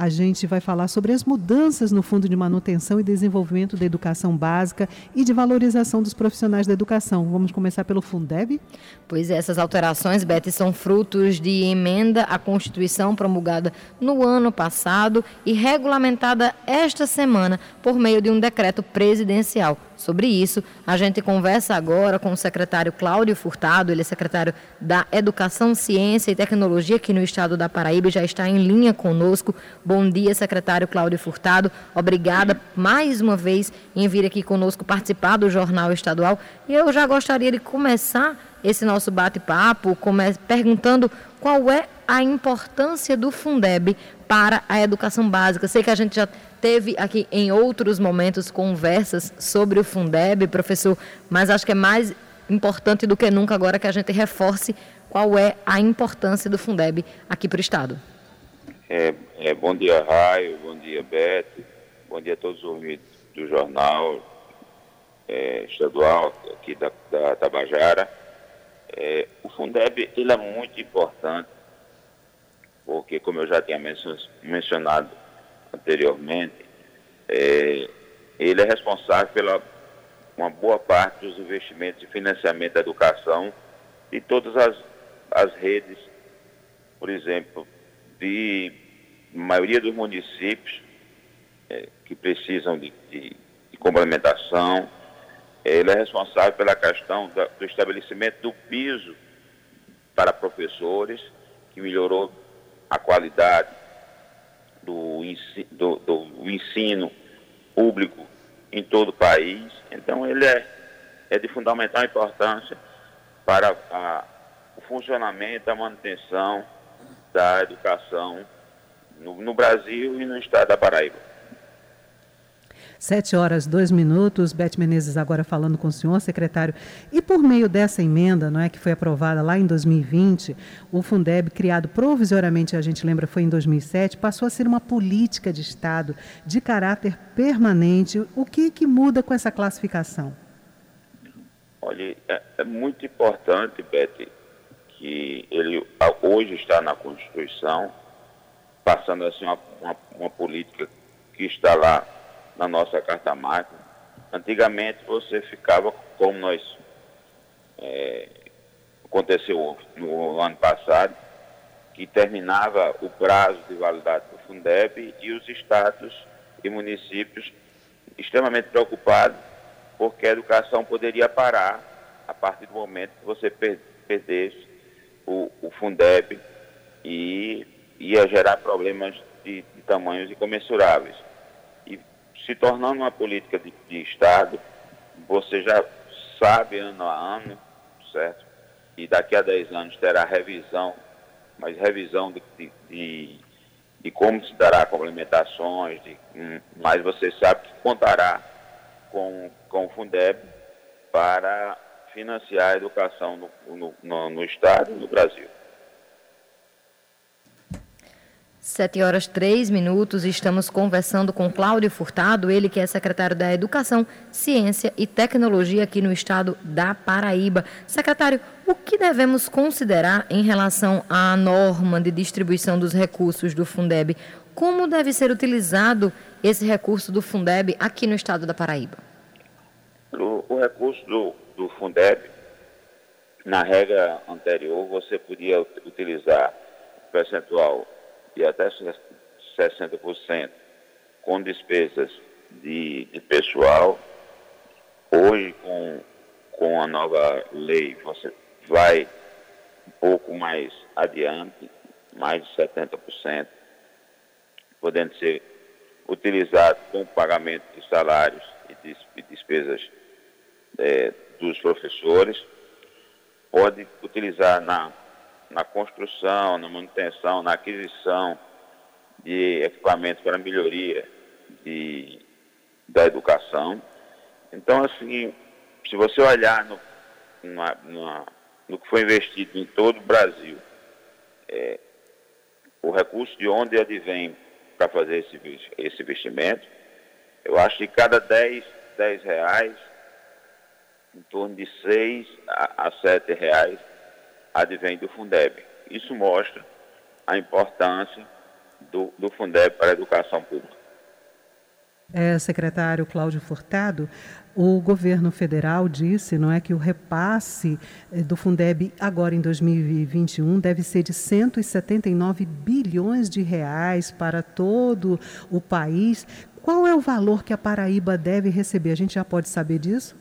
a gente vai falar sobre as mudanças no Fundo de Manutenção e Desenvolvimento da Educação Básica e de valorização dos profissionais da educação. Vamos começar pelo Fundeb? Pois é, essas alterações, Beth, são frutos de emenda à Constituição promulgada no ano passado e regulamentada esta semana por meio de um decreto presidencial. Sobre isso, a gente conversa agora com o secretário Cláudio Furtado, ele é secretário da Educação, Ciência e Tecnologia aqui no estado da Paraíba e já está em linha conosco. Bom dia, secretário Cláudio Furtado. Obrigada mais uma vez em vir aqui conosco participar do Jornal Estadual. E eu já gostaria de começar esse nosso bate-papo perguntando qual é a importância do Fundeb para a educação básica. Sei que a gente já teve aqui em outros momentos conversas sobre o Fundeb, professor, mas acho que é mais importante do que nunca agora que a gente reforce qual é a importância do Fundeb aqui para o Estado. É, é, bom dia, Raio, bom dia, Beto, bom dia a todos os ouvintes do jornal é, estadual aqui da, da Tabajara. É, o Fundeb ele é muito importante, porque, como eu já tinha mencionado anteriormente, é, ele é responsável pela uma boa parte dos investimentos de financiamento da educação de todas as, as redes, por exemplo, de maioria dos municípios é, que precisam de, de, de, complementação. Ele é responsável pela questão da, do estabelecimento do piso para professores, que melhorou a qualidade do, do, do ensino público em todo o país. Então, ele é, é de fundamental importância para a, o funcionamento, a manutenção da educação no, no Brasil e no estado da Paraíba. Sete horas, dois minutos. Beth Menezes agora falando com o senhor, secretário. E por meio dessa emenda, não é, que foi aprovada lá em 2020, o Fundeb, criado provisoriamente, a gente lembra, foi em 2007, passou a ser uma política de Estado de caráter permanente. O que, que muda com essa classificação? Olha, é, é muito importante, Beth, que ele hoje está na Constituição, passando assim uma, uma, uma política que está lá na nossa carta magna. Antigamente você ficava, como nós é, aconteceu no ano passado, que terminava o prazo de validade do Fundeb e os estados e municípios extremamente preocupados porque a educação poderia parar a partir do momento que você perdesse o, o Fundeb e ia gerar problemas de, de tamanhos incomensuráveis se tornando uma política de, de Estado, você já sabe ano a ano, certo? E daqui a 10 anos terá revisão, mas revisão de, de, de como se dará complementações, de, hum, mas você sabe que contará com, com o Fundeb para financiar a educação no, no, no, no Estado e no Brasil. Sete horas três minutos, estamos conversando com Cláudio Furtado, ele que é secretário da Educação, Ciência e Tecnologia aqui no estado da Paraíba. Secretário, o que devemos considerar em relação à norma de distribuição dos recursos do Fundeb? Como deve ser utilizado esse recurso do Fundeb aqui no estado da Paraíba? O, o recurso do, do Fundeb, na regra anterior, você podia utilizar percentual de até 60% com despesas de, de pessoal. Hoje, com, com a nova lei, você vai um pouco mais adiante, mais de 70%, podendo ser utilizado com pagamento de salários e despesas é, dos professores. Pode utilizar na na construção, na manutenção, na aquisição de equipamentos para melhoria de, da educação. Então, assim, se você olhar no, numa, numa, no que foi investido em todo o Brasil, é, o recurso de onde advém para fazer esse, esse investimento, eu acho que cada 10, 10 reais, em torno de 6 a, a 7 reais, advém do Fundeb. Isso mostra a importância do, do Fundeb para a educação pública. É, secretário Cláudio Furtado, o governo federal disse, não é, que o repasse eh, do Fundeb agora em 2021 deve ser de 179 bilhões de reais para todo o país. Qual é o valor que a Paraíba deve receber? A gente já pode saber disso?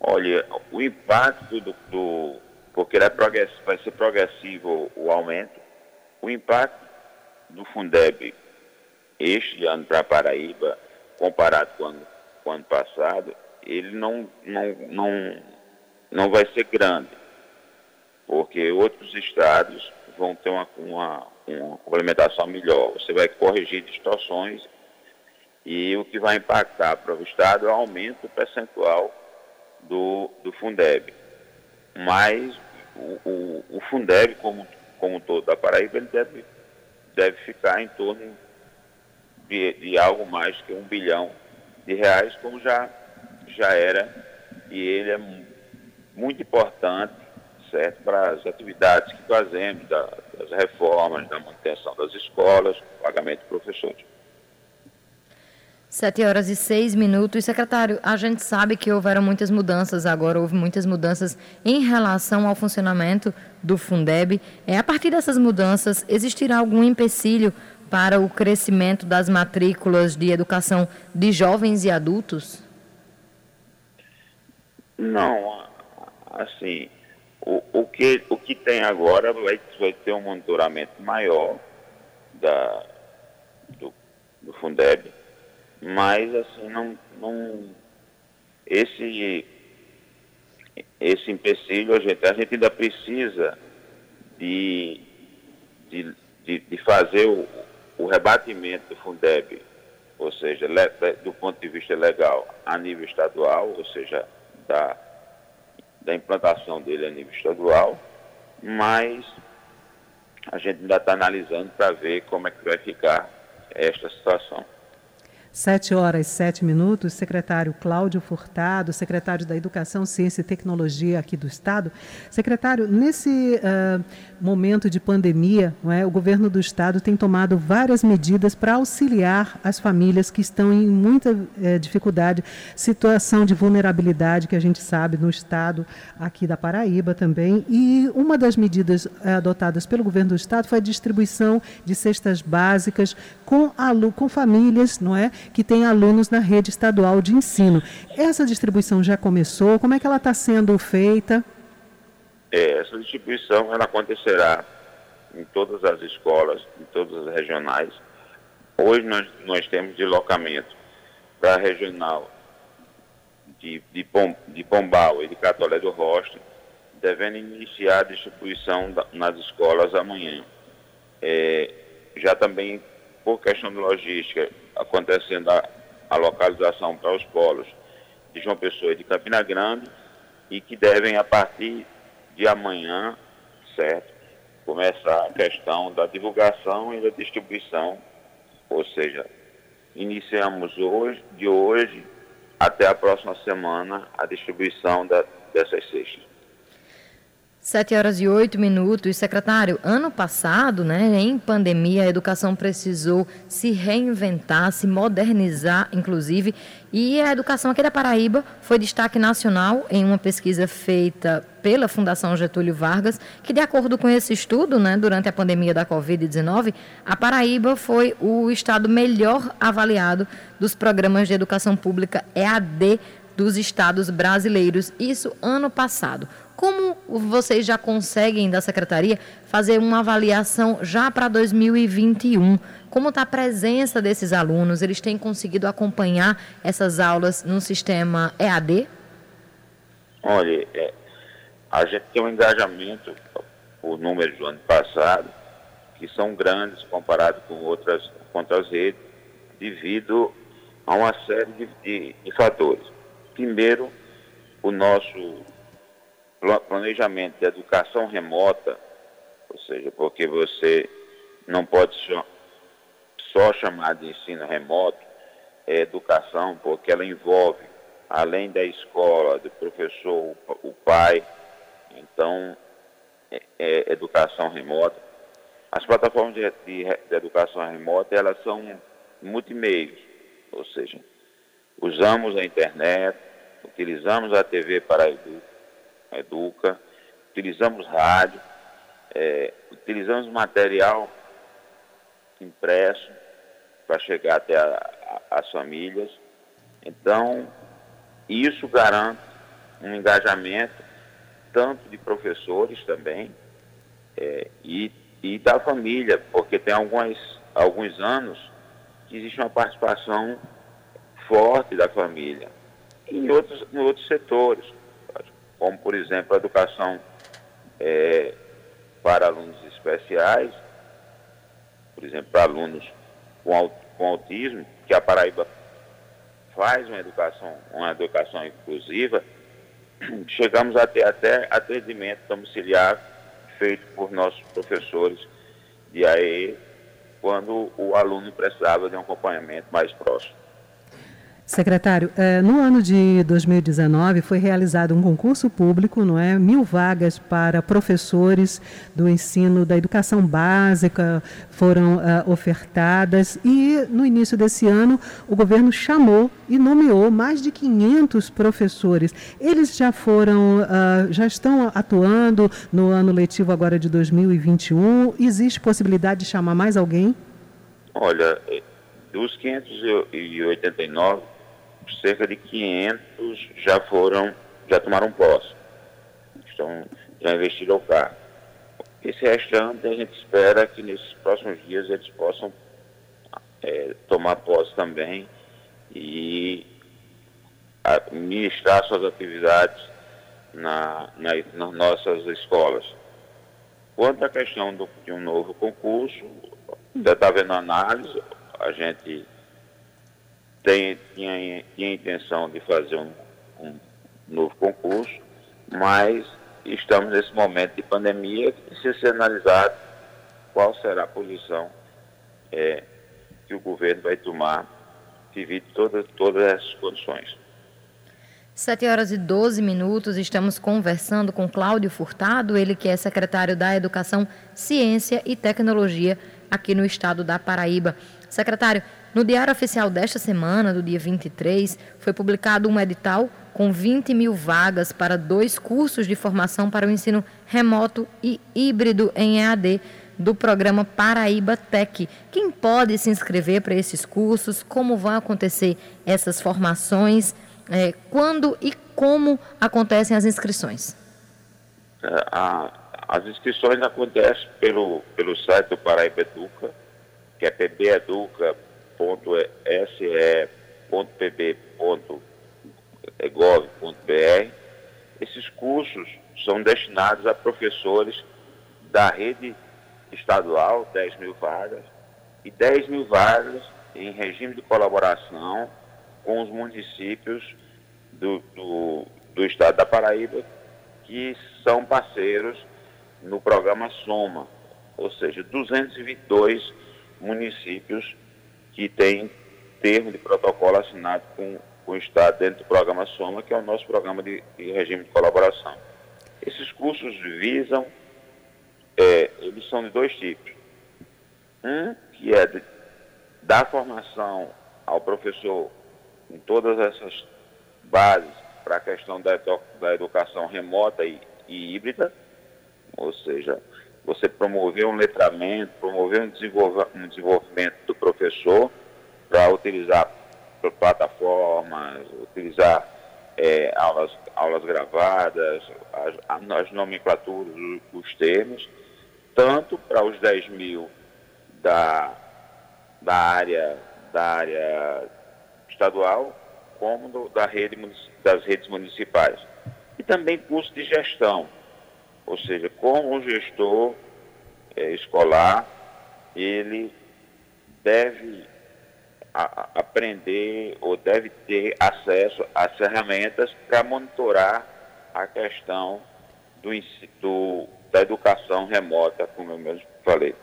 Olha, o impacto do, do porque é vai ser progressivo o aumento, o impacto do Fundeb este ano para Paraíba, comparado com o ano, com o ano passado, ele não, não, não, não vai ser grande, porque outros estados vão ter uma, uma, uma complementação melhor. Você vai corrigir distorções e o que vai impactar para o Estado é o aumento percentual do, do Fundeb. Mas o, o, o Fundeb, como, como todo da Paraíba, ele deve, deve ficar em torno de, de algo mais que um bilhão de reais, como já, já era, e ele é muito importante, certo, para as atividades que fazemos, da, das reformas, da manutenção das escolas, pagamento de professores. Sete horas e seis minutos. Secretário, a gente sabe que houveram muitas mudanças agora, houve muitas mudanças em relação ao funcionamento do Fundeb. É, a partir dessas mudanças, existirá algum empecilho para o crescimento das matrículas de educação de jovens e adultos? Não, assim, o, o, que, o que tem agora vai, vai ter um monitoramento maior da, do, do Fundeb mas assim não, não esse esse empecilho a gente, a gente ainda precisa de, de, de, de fazer o, o rebatimento do Fundeb, ou seja, le, do ponto de vista legal a nível estadual, ou seja, da, da implantação dele a nível estadual, mas a gente ainda está analisando para ver como é que vai ficar esta situação. Sete horas e sete minutos, secretário Cláudio Furtado, secretário da Educação, Ciência e Tecnologia aqui do Estado. Secretário, nesse uh, momento de pandemia, é, o governo do Estado tem tomado várias medidas para auxiliar as famílias que estão em muita uh, dificuldade, situação de vulnerabilidade que a gente sabe no Estado aqui da Paraíba também. E uma das medidas uh, adotadas pelo governo do Estado foi a distribuição de cestas básicas com, com famílias, não é? Que tem alunos na rede estadual de ensino. Essa distribuição já começou? Como é que ela está sendo feita? É, essa distribuição ela acontecerá em todas as escolas, em todas as regionais. Hoje nós, nós temos deslocamento para a regional de, de, Pom, de Pombal e de Catolé do Rosto, devendo iniciar a distribuição da, nas escolas amanhã. É, já também, por questão de logística, acontecendo a, a localização para os polos de João Pessoa e de Campina Grande e que devem, a partir de amanhã, certo, começar a questão da divulgação e da distribuição, ou seja, iniciamos hoje, de hoje até a próxima semana, a distribuição da, dessas cestas. Sete horas e oito minutos. Secretário, ano passado, né, em pandemia, a educação precisou se reinventar, se modernizar, inclusive, e a educação aqui da Paraíba foi destaque nacional em uma pesquisa feita pela Fundação Getúlio Vargas, que, de acordo com esse estudo, né, durante a pandemia da Covid-19, a Paraíba foi o estado melhor avaliado dos programas de educação pública EAD dos estados brasileiros, isso ano passado. Como vocês já conseguem da secretaria fazer uma avaliação já para 2021? Como está a presença desses alunos? Eles têm conseguido acompanhar essas aulas no sistema EAD? Olha, é, a gente tem um engajamento, por números do ano passado, que são grandes comparado com outras, com outras redes, devido a uma série de, de, de fatores. Primeiro, o nosso planejamento de educação remota, ou seja, porque você não pode só, só chamar de ensino remoto, é educação, porque ela envolve, além da escola, do professor, o pai, então, é, é educação remota. As plataformas de, de, de educação remota, elas são multimeios, ou seja, usamos a internet, utilizamos a TV para a educa, utilizamos rádio, é, utilizamos material impresso para chegar até a, a, as famílias. Então, isso garante um engajamento tanto de professores também é, e, e da família, porque tem algumas, alguns anos que existe uma participação forte da família. Em outros, em outros setores, como por exemplo a educação é, para alunos especiais, por exemplo, para alunos com, com autismo, que a Paraíba faz uma educação, uma educação inclusiva, chegamos a ter até atendimento domiciliar feito por nossos professores de AE quando o aluno precisava de um acompanhamento mais próximo. Secretário, eh, no ano de 2019 foi realizado um concurso público, não é? Mil vagas para professores do ensino da educação básica foram uh, ofertadas e no início desse ano o governo chamou e nomeou mais de 500 professores. Eles já foram, uh, já estão atuando no ano letivo agora de 2021. Existe possibilidade de chamar mais alguém? Olha, dos 589 cerca de 500 já foram, já tomaram posse. Estão, já investiram o carro. Esse restante a gente espera que nesses próximos dias eles possam é, tomar posse também e administrar suas atividades na, na, nas nossas escolas. Quanto à questão do, de um novo concurso, ainda está vendo análise, a gente tem, tinha, tinha intenção de fazer um, um novo concurso, mas estamos nesse momento de pandemia e precisa ser analisado qual será a posição é, que o governo vai tomar devido a todas, todas essas condições. 7 horas e 12 minutos, estamos conversando com Cláudio Furtado, ele que é secretário da Educação, Ciência e Tecnologia aqui no estado da Paraíba. Secretário, no Diário Oficial desta semana, do dia 23, foi publicado um edital com 20 mil vagas para dois cursos de formação para o ensino remoto e híbrido em EAD do programa Paraíba Tech. Quem pode se inscrever para esses cursos? Como vão acontecer essas formações? É, quando e como acontecem as inscrições? É, a, as inscrições acontecem pelo, pelo site do Paraíba Educa, que é pbeduca.com www.se.pb.gov.br. Esses cursos são destinados a professores da rede estadual, 10 mil vagas, e 10 mil vagas em regime de colaboração com os municípios do, do, do estado da Paraíba, que são parceiros no programa Soma, ou seja, 222 municípios que tem termo de protocolo assinado com, com o Estado dentro do programa Soma, que é o nosso programa de, de regime de colaboração. Esses cursos visam, é, eles são de dois tipos. Um, que é de, dar formação ao professor em todas essas bases para a questão da, da educação remota e, e híbrida, ou seja, você promover um letramento, promover um, desenvolvimento do professor para utilizar plataformas, utilizar é, aulas, aulas gravadas, as, as nomenclaturas, os termos, tanto para os 10 mil da, da, área, da área estadual, como do, da rede, das redes municipais. E também curso de gestão ou seja, como o gestor é, escolar, ele deve a, aprender ou deve ter acesso às ferramentas para monitorar a questão do, do, da educação remota, como eu mesmo falei.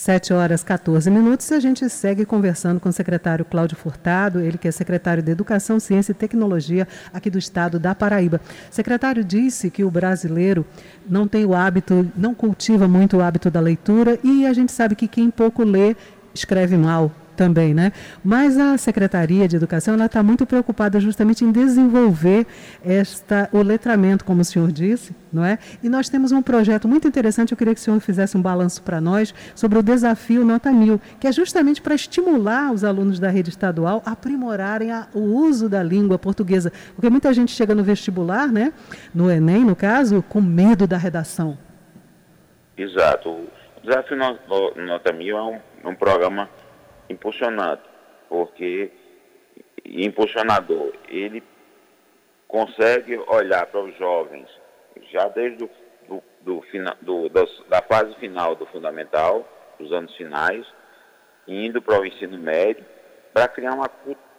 7 horas 14 minutos e a gente segue conversando com o secretário Cláudio Furtado, ele que é secretário de Educação, Ciência e Tecnologia aqui do estado da Paraíba. O secretário disse que o brasileiro não tem o hábito, não cultiva muito o hábito da leitura e a gente sabe que quem pouco lê escreve mal também, né? Mas a Secretaria de Educação ela está muito preocupada justamente em desenvolver esta o letramento, como o senhor disse, não é? E nós temos um projeto muito interessante. Eu queria que o senhor fizesse um balanço para nós sobre o desafio Nota Mil, que é justamente para estimular os alunos da rede estadual a aprimorarem a, o uso da língua portuguesa, porque muita gente chega no vestibular, né? No Enem, no caso, com medo da redação. Exato. O Desafio Nota Mil é um, é um programa impulsionado, porque impulsionador, ele consegue olhar para os jovens já desde o do, do, do, do, da fase final do fundamental, dos anos finais, indo para o ensino médio, para criar uma,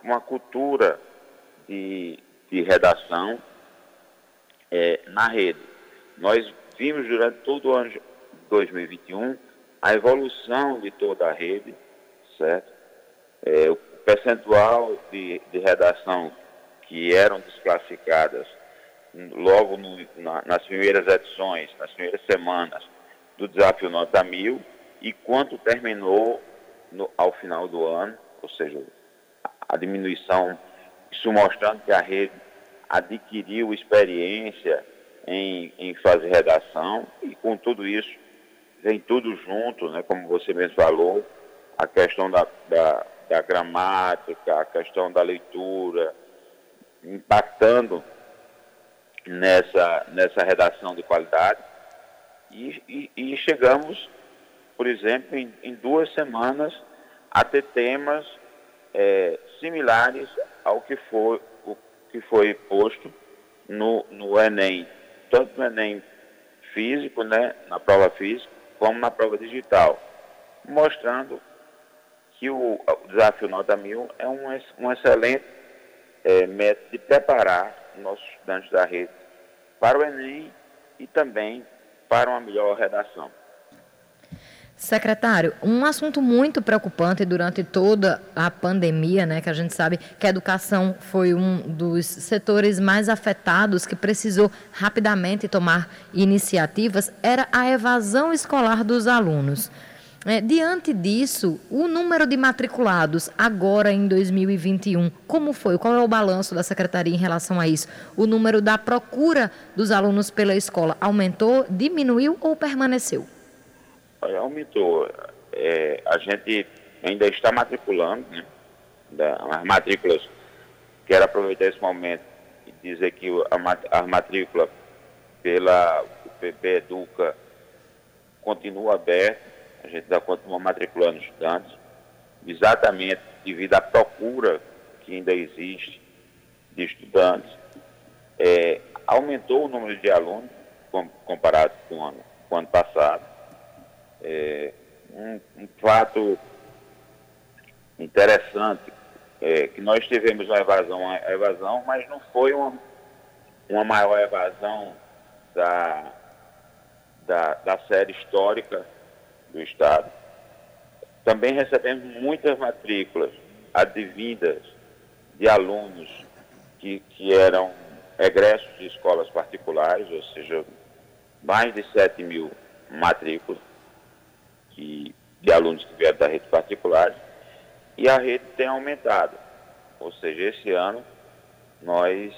uma cultura de, de redação é, na rede. Nós vimos durante todo o ano 2021 a evolução de toda a rede, certo? É, o percentual de, de redação que eram desclassificadas logo no, na, nas primeiras edições, nas primeiras semanas do Desafio Nota Mil e quanto terminou no, ao final do ano, ou seja, a diminuição, isso mostrando que a rede adquiriu experiência em, em fazer redação e com tudo isso vem tudo junto, né, como você mesmo falou, a questão da, da, da gramática, a questão da leitura, impactando nessa, nessa redação de qualidade. E, e, e chegamos, por exemplo, em, em, duas semanas a ter temas é, similares ao que foi, o que foi posto no, no Enem, tanto no Enem físico, né, na prova física, como na prova digital, mostrando que o, o desafio Nota Mil é um, um excelente é, método de preparar nossos estudantes da rede para o Enem e também para uma melhor redação. Secretário, um assunto muito preocupante durante toda a pandemia, né, que a gente sabe que a educação foi um dos setores mais afetados que precisou rapidamente tomar iniciativas, era a evasão escolar dos alunos. É, diante disso, o número de matriculados agora em 2021, como foi? Qual é o balanço da secretaria em relação a isso? O número da procura dos alunos pela escola aumentou, diminuiu ou permaneceu? Aumentou. É, a gente ainda está matriculando, né? as matrículas, quero aproveitar esse momento e dizer que a, matrícula pela PP Educa continua aberta a gente ainda continua matriculando estudantes, exatamente devido à procura que ainda existe de estudantes. É, aumentou o número de alunos com, comparado com o ano, com o ano passado. É, um, um, fato interessante é que nós tivemos uma evasão, uma evasão, mas não foi uma, uma maior evasão da, da, da série histórica do Estado. Também recebemos muitas matrículas advindas de alunos que, que eram egressos de escolas particulares, ou seja, mais de 7 mil matrículas que, de alunos que vieram da rede particular, e a rede tem aumentado. Ou seja, esse ano nós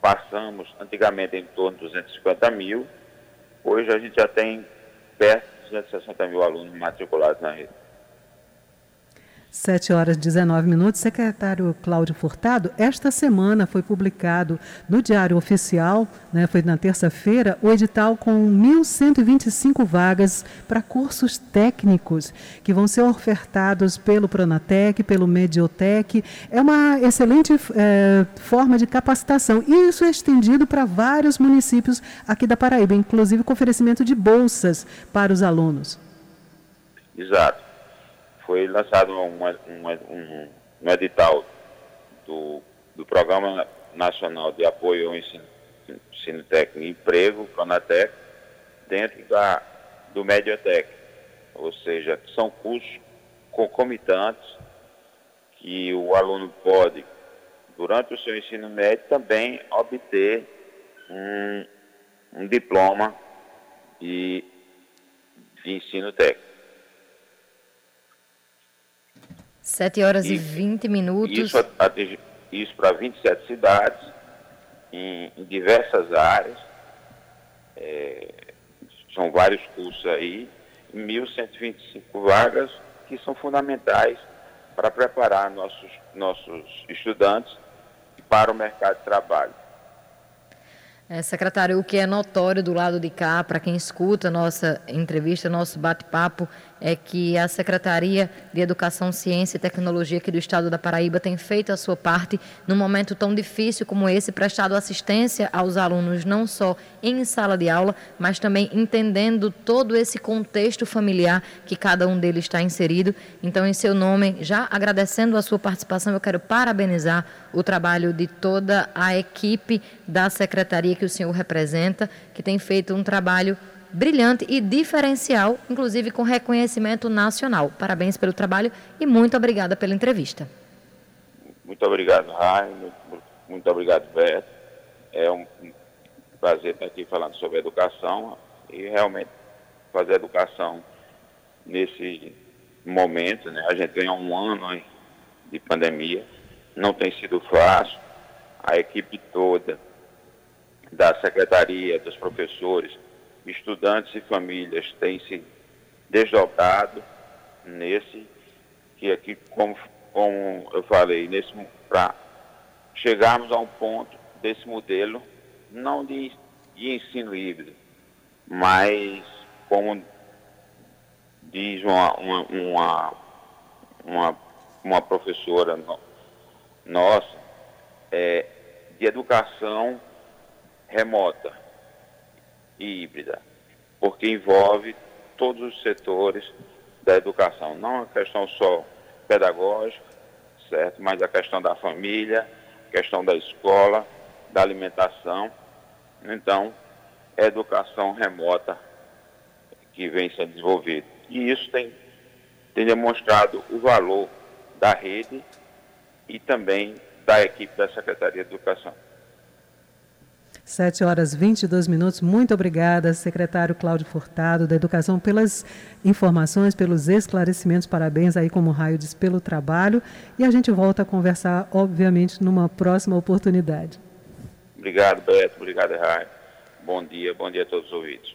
passamos antigamente em torno de 250 mil, hoje a gente já tem perto 260 mil alunos matriculados na rede. 7 horas e 19 minutos. Secretário Cláudio Furtado, esta semana foi publicado no Diário Oficial, né, foi na terça-feira, o edital com 1.125 vagas para cursos técnicos que vão ser ofertados pelo Pronatec, pelo Mediotec. É uma excelente é, forma de capacitação e isso é estendido para vários municípios aqui da Paraíba, inclusive com oferecimento de bolsas para os alunos. Exato foi lançado um, um, um edital do, do Programa Nacional de Apoio ao Ensino, ensino Técnico e Emprego, Pronatec, dentro da, do Mediotec. ou seja, são cursos concomitantes que o aluno pode, durante o seu ensino médio, também obter um, um diploma de, de ensino técnico. 7 horas e, e 20 minutos. Isso, isso para 27 cidades, em, em diversas áreas. É, são vários cursos aí, 1.125 vagas que são fundamentais para preparar nossos, nossos estudantes para o mercado de trabalho. É, secretário, o que é notório do lado de cá, para quem escuta nossa entrevista, nosso bate-papo, é que a Secretaria de Educação, Ciência e Tecnologia aqui do Estado da Paraíba tem feito a sua parte num momento tão difícil como esse, prestado assistência aos alunos, não só em sala de aula, mas também entendendo todo esse contexto familiar que cada um deles está inserido. Então, em seu nome, já agradecendo a sua participação, eu quero parabenizar o trabalho de toda a equipe da secretaria que o senhor representa, que tem feito um trabalho brilhante e diferencial, inclusive com reconhecimento nacional. Parabéns pelo trabalho e muito obrigada pela entrevista. Muito obrigado, Rai. Muito, obrigado, Beto. É um prazer estar aqui falando sobre educação e realmente fazer educação nesse momento. Né? A gente ganhou um ano de pandemia, não tem sido fácil. A equipe toda da secretaria, dos professores, estudantes e famílias têm se desdobrado nesse, que aqui, como, como eu falei, nesse para chegarmos a um ponto desse modelo, não de, de ensino híbrido, mas como diz uma, uma, uma, uma, uma professora no, nossa, é, de educação remota e híbrida, porque envolve todos os setores da educação, não a questão só pedagógica, certo, mas a questão da família, questão da escola, da alimentação. Então, educação remota que vem sendo desenvolvida. E isso tem, tem demonstrado o valor da rede e também da equipe da Secretaria de Educação. 7 horas 22 minutos. Muito obrigada, secretário Cláudio Furtado, da Educação, pelas informações, pelos esclarecimentos. Parabéns aí, como Raio diz, pelo trabalho. E a gente volta a conversar, obviamente, numa próxima oportunidade. Obrigado, Beto. Obrigado, Raio. Bom dia, bom dia a todos os ouvintes.